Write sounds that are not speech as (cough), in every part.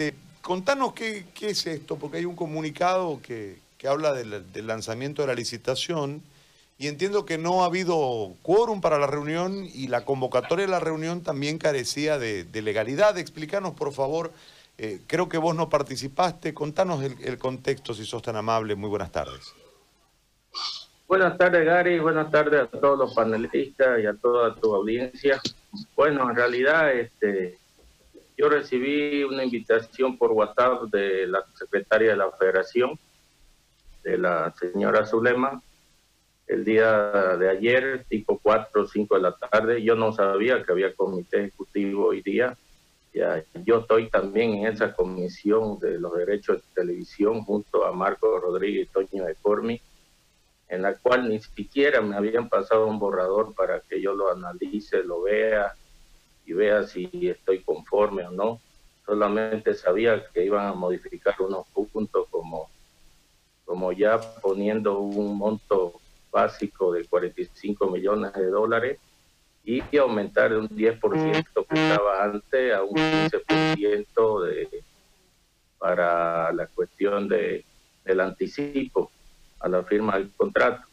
Este, contanos qué, es esto, porque hay un comunicado que, habla del, lanzamiento de la licitación y entiendo que no ha habido quórum para la reunión y la convocatoria de la reunión también carecía de, legalidad. Explícanos, por favor. Eh, creo que vos no participaste. Contanos el, contexto, si sos tan amable. Muy buenas tardes. Buenas tardes, Gary. Buenas tardes a todos los panelistas y a toda tu audiencia. Bueno, en realidad, este, yo recibí una invitación por WhatsApp de la secretaria de la Federación, de la señora Zulema, el día de ayer, tipo 4 o 5 de la tarde. Yo no sabía que había comité ejecutivo hoy día. Ya, yo estoy también en esa comisión de los derechos de televisión junto a Marco Rodríguez y Toño de Cormi, en la cual ni siquiera me habían pasado un borrador para que yo lo analice, lo vea y vea si estoy conforme o no. Solamente sabía que iban a modificar unos puntos como, como ya poniendo un monto básico de 45 millones de dólares y aumentar de un 10% que estaba antes a un 15% de, para la cuestión de, del anticipo a la firma del contrato.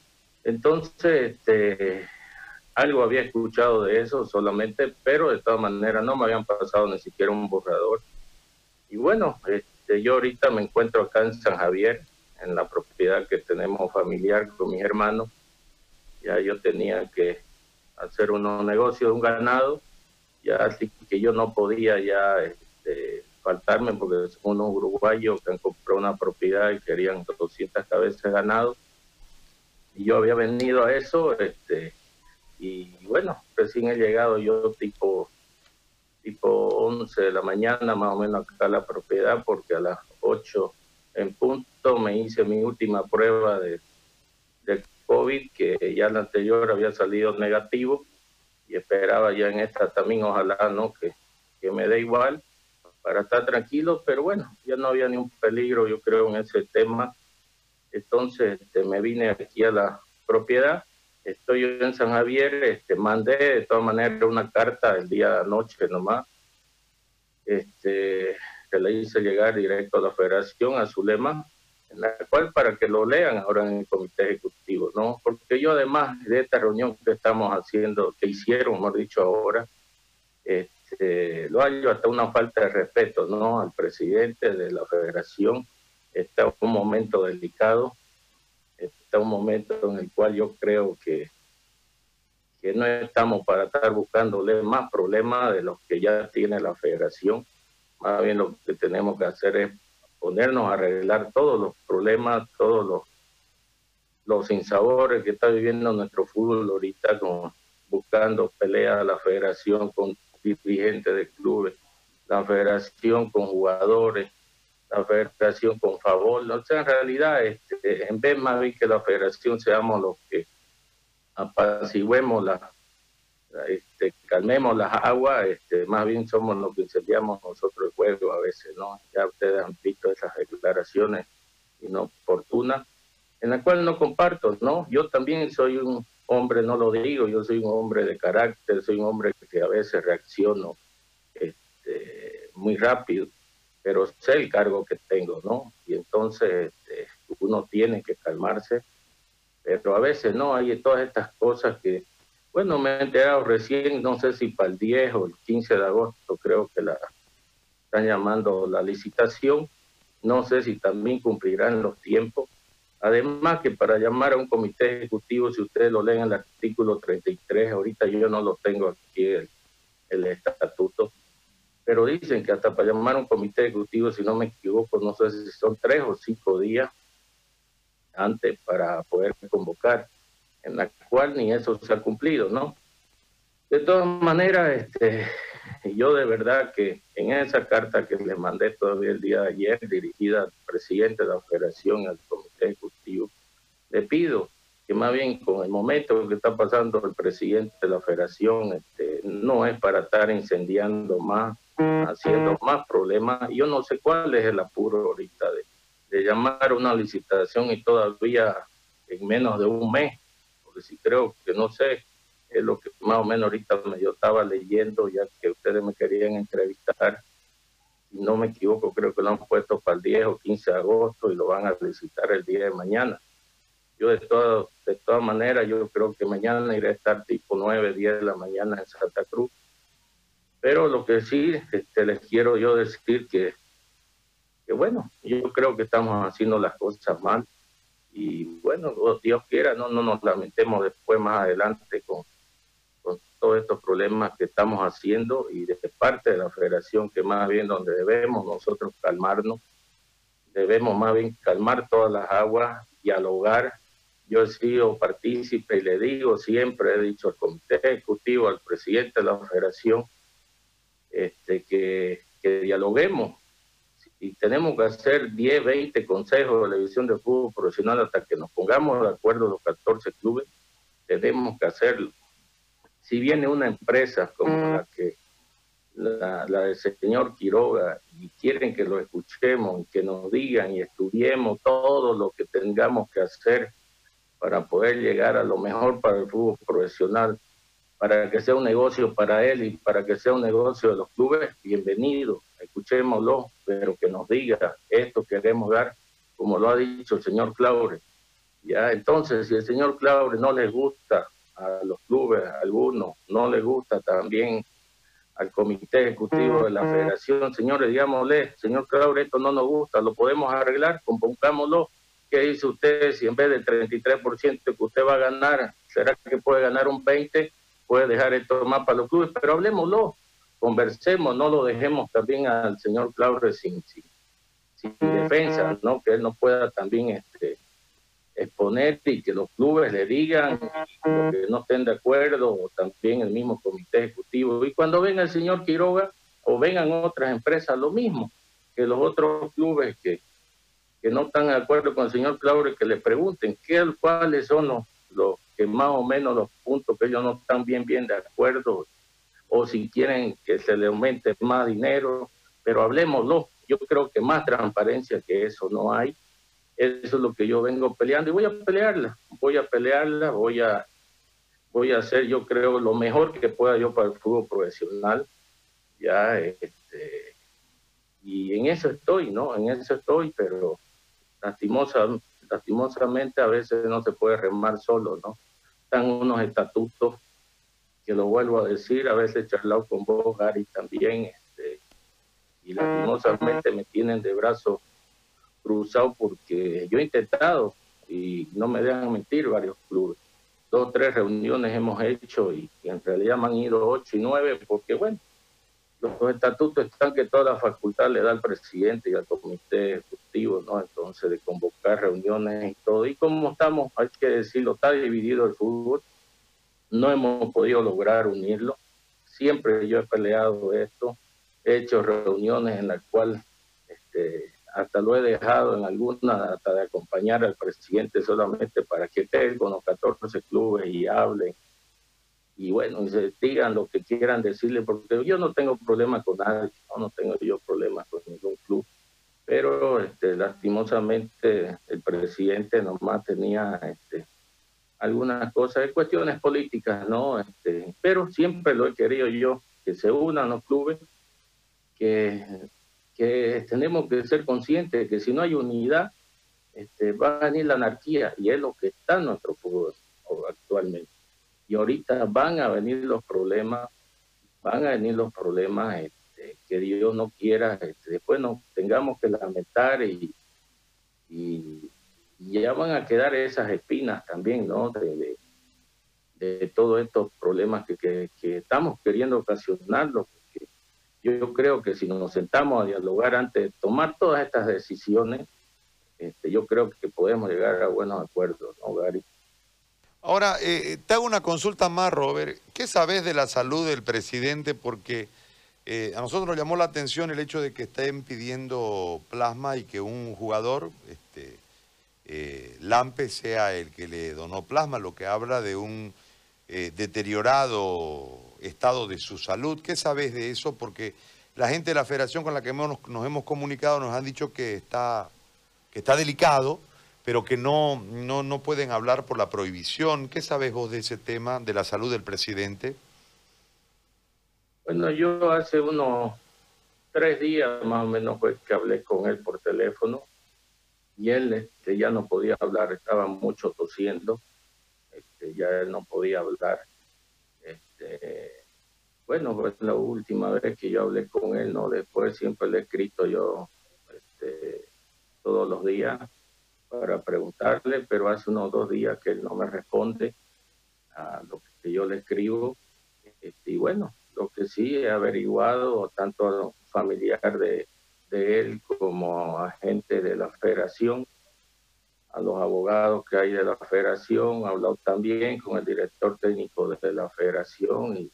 Entonces, este, algo había escuchado de eso solamente, pero de todas maneras no me habían pasado ni siquiera un borrador. Y bueno, este, yo ahorita me encuentro acá en San Javier, en la propiedad que tenemos familiar con mis hermanos. Ya yo tenía que hacer unos negocios de un ganado, ya así que yo no podía ya este, faltarme porque son unos uruguayos que han comprado una propiedad y querían 200 cabezas de ganado. Y yo había venido a eso, este, y bueno, recién he llegado yo tipo tipo 11 de la mañana más o menos acá a la propiedad porque a las 8 en punto me hice mi última prueba de, de COVID, que ya la anterior había salido negativo y esperaba ya en esta también, ojalá, ¿no? Que, que me dé igual para estar tranquilo, pero bueno, ya no había ni un peligro, yo creo, en ese tema. Entonces este, me vine aquí a la propiedad, estoy en San Javier, este, mandé de todas maneras una carta el día de anoche nomás, este, que le hice llegar directo a la federación, a Zulema, en la cual para que lo lean ahora en el comité ejecutivo, ¿no? Porque yo además de esta reunión que estamos haciendo, que hicieron, hemos dicho ahora, este, lo hallo hasta una falta de respeto, ¿no? Al presidente de la federación, está un momento delicado, está un momento en el cual yo creo que, que no estamos para estar buscándole más problemas de los que ya tiene la federación, más bien lo que tenemos que hacer es ponernos a arreglar todos los problemas, todos los, los insabores que está viviendo nuestro fútbol ahorita, con, buscando peleas a la federación con dirigentes de clubes, la federación con jugadores, la federación con favor. O sea, en realidad, este, en vez más bien que la federación seamos los que apaciguemos la, este, calmemos las aguas, este, más bien somos los que incendiamos nosotros el juego a veces, ¿no? Ya ustedes han visto esas declaraciones inoportunas, en la cual no comparto, ¿no? Yo también soy un hombre, no lo digo, yo soy un hombre de carácter, soy un hombre que a veces reacciono este, muy rápido, pero sé el cargo que tengo, ¿no? Y entonces este, uno tiene que calmarse, pero a veces no, hay todas estas cosas que bueno, me he enterado recién, no sé si para el 10 o el 15 de agosto creo que la están llamando la licitación. No sé si también cumplirán los tiempos. Además que para llamar a un comité ejecutivo, si ustedes lo leen el artículo 33, ahorita yo no lo tengo aquí el, el estatuto, pero dicen que hasta para llamar un comité ejecutivo, si no me equivoco, no sé si son tres o cinco días antes para poder convocar en la cual ni eso se ha cumplido, ¿no? De todas maneras, este, (laughs) yo de verdad que en esa carta que le mandé todavía el día de ayer, dirigida al presidente de la federación, al comité ejecutivo, le pido que más bien con el momento que está pasando el presidente de la federación, este, no es para estar incendiando más, haciendo más problemas. Yo no sé cuál es el apuro ahorita de, llamar una licitación y todavía en menos de un mes si creo que no sé, es lo que más o menos ahorita yo estaba leyendo, ya que ustedes me querían entrevistar, no me equivoco, creo que lo han puesto para el 10 o 15 de agosto y lo van a licitar el día de mañana. Yo de, todo, de todas maneras, yo creo que mañana iré a estar tipo 9, 10 de la mañana en Santa Cruz. Pero lo que sí este, les quiero yo decir que, que, bueno, yo creo que estamos haciendo las cosas mal. Y bueno, Dios quiera, no, no nos lamentemos después más adelante con, con todos estos problemas que estamos haciendo y de parte de la federación que más bien donde debemos nosotros calmarnos, debemos más bien calmar todas las aguas, dialogar yo he sido partícipe y le digo siempre, he dicho al comité ejecutivo, al presidente de la federación, este, que, dialoguemos. Y tenemos que hacer 10, 20 consejos de la división de fútbol profesional hasta que nos pongamos de acuerdo los 14 clubes, tenemos que hacerlo. Si viene una empresa como mm. la que la, la, del señor Quiroga y quieren que lo escuchemos, que nos digan y estudiemos todo lo que tengamos que hacer para poder llegar a lo mejor para el fútbol profesional, para que sea un negocio para él y para que sea un negocio de los clubes, bienvenido, escuchémoslo, pero que nos diga esto queremos dar, como lo ha dicho el señor Claure. Ya, entonces, si el señor Claure no le gusta a los clubes, a algunos, no le gusta también al comité ejecutivo de la federación, señores, digámosle, señor Claure, esto no nos gusta, lo podemos arreglar, compongámoslo ¿Qué dice usted? Si en vez del 33% que usted va a ganar, ¿será que puede ganar un 20%? Puede dejar esto más para los clubes, pero hablemoslo, conversemos, no lo dejemos también al señor Claudio sin, sin, defensa, ¿no? Que él no pueda también este, exponer y que los clubes le digan que no estén de acuerdo, o también el mismo comité ejecutivo. Y cuando venga el señor Quiroga o vengan otras empresas, lo mismo, que los otros clubes que que no están de acuerdo con el señor Claure, que le pregunten qué, cuáles son los, los que más o menos los puntos que ellos no están bien, bien de acuerdo, o si quieren que se le aumente más dinero, pero hablemoslo. Yo creo que más transparencia que eso no hay. Eso es lo que yo vengo peleando y voy a pelearla, voy a pelearla, voy a, voy a hacer, yo creo, lo mejor que pueda yo para el fútbol profesional. Ya, este, y en eso estoy, ¿no? En eso estoy, pero lastimosa, lastimosamente a veces no se puede remar solo, ¿no? Están unos estatutos, que lo vuelvo a decir, a veces he charlado con vos, Gary, también, este, y lastimosamente me tienen de brazo cruzado porque yo he intentado, y no me dejan mentir, varios clubes. Dos o tres reuniones hemos hecho y, y en realidad me han ido ocho y nueve porque, bueno, los estatutos están que toda la facultad le da al presidente y al comité ejecutivo, ¿no? Entonces, de convocar reuniones y todo. Y como estamos, hay que decirlo, está dividido el fútbol, no hemos podido lograr unirlo. Siempre yo he peleado esto, he hecho reuniones en las cuales este, hasta lo he dejado en alguna, hasta de acompañar al presidente solamente para que esté con los 14 clubes y hable y bueno, y digan lo que quieran decirle, porque yo no tengo problemas con nadie, no, tengo yo problemas con ningún club, pero este, lastimosamente el presidente nomás tenía este, algunas cosas, cuestiones políticas, ¿no? Este, pero siempre lo he querido yo, que se unan los clubes, que, que tenemos que ser conscientes de que si no hay unidad, va a venir la anarquía, y es lo que está en nuestro fútbol actualmente y ahorita van a venir los problemas, van a venir los problemas este, que Dios no quiera, este, después nos tengamos que lamentar y, ya van a quedar esas espinas también, ¿no? De, de, todos estos problemas que, que, estamos queriendo ocasionarlos. Yo, creo que si nos sentamos a dialogar antes de tomar todas estas decisiones, este, yo creo que podemos llegar a buenos acuerdos, ¿no, Gary? Ahora, eh, te hago una consulta más, Robert. ¿Qué sabes de la salud del presidente? Porque eh, a nosotros nos llamó la atención el hecho de que estén pidiendo plasma y que un jugador, este, eh, Lampe, sea el que le donó plasma, lo que habla de un deteriorado estado de su salud. ¿Qué sabes de eso? Porque la gente de la federación con la que nos, nos hemos comunicado nos han dicho que está, que está delicado pero que no, no, no pueden hablar por la prohibición. ¿Qué sabes vos de ese tema, de la salud del presidente? Bueno, yo hace unos tres días más o menos fue que hablé con él por teléfono y él este, ya no podía hablar, estaba mucho tosiendo, este, ya él no podía hablar. Este, bueno, pues la última vez que yo hablé con él, ¿no? Después siempre le he escrito yo este, todos los días para preguntarle, pero hace unos dos días que él no me responde a lo que yo le escribo. Este, y bueno, lo que sí he averiguado, tanto familiar de, de él como agente de la federación, a los abogados que hay de la federación, he hablado también con el director técnico de la federación y,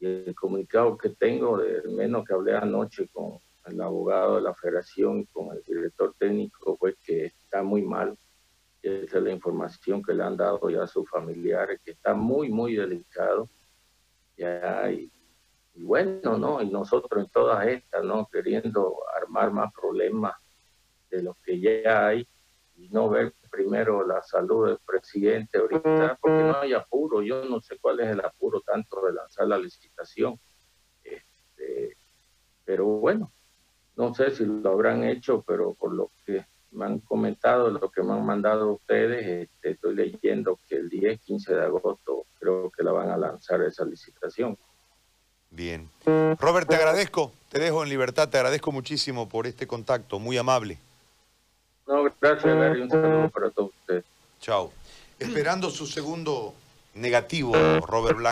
el comunicado que tengo, de menos que hablé anoche con el abogado de la federación y con el director técnico, fue que está muy mal. Esa es la información que le han dado ya a sus familiares, que está muy, muy delicado. Ya, y y bueno, ¿no? Y nosotros en todas estas, ¿no? Queriendo armar más problemas de los que ya hay y no ver primero la salud del presidente ahorita, porque no hay apuro. Yo no sé cuál es el apuro tanto de lanzar la licitación. Este, pero bueno, no sé si lo habrán hecho, pero por lo que me han comentado, lo que me han mandado ustedes, este, estoy leyendo que el 10, 15 de agosto creo que la van a lanzar esa licitación. Bien. Robert, te agradezco, te dejo en libertad, te agradezco muchísimo por este contacto, muy amable. No, gracias, Gary, un saludo para todos ustedes. Chao. Esperando su segundo negativo, Robert Blanco.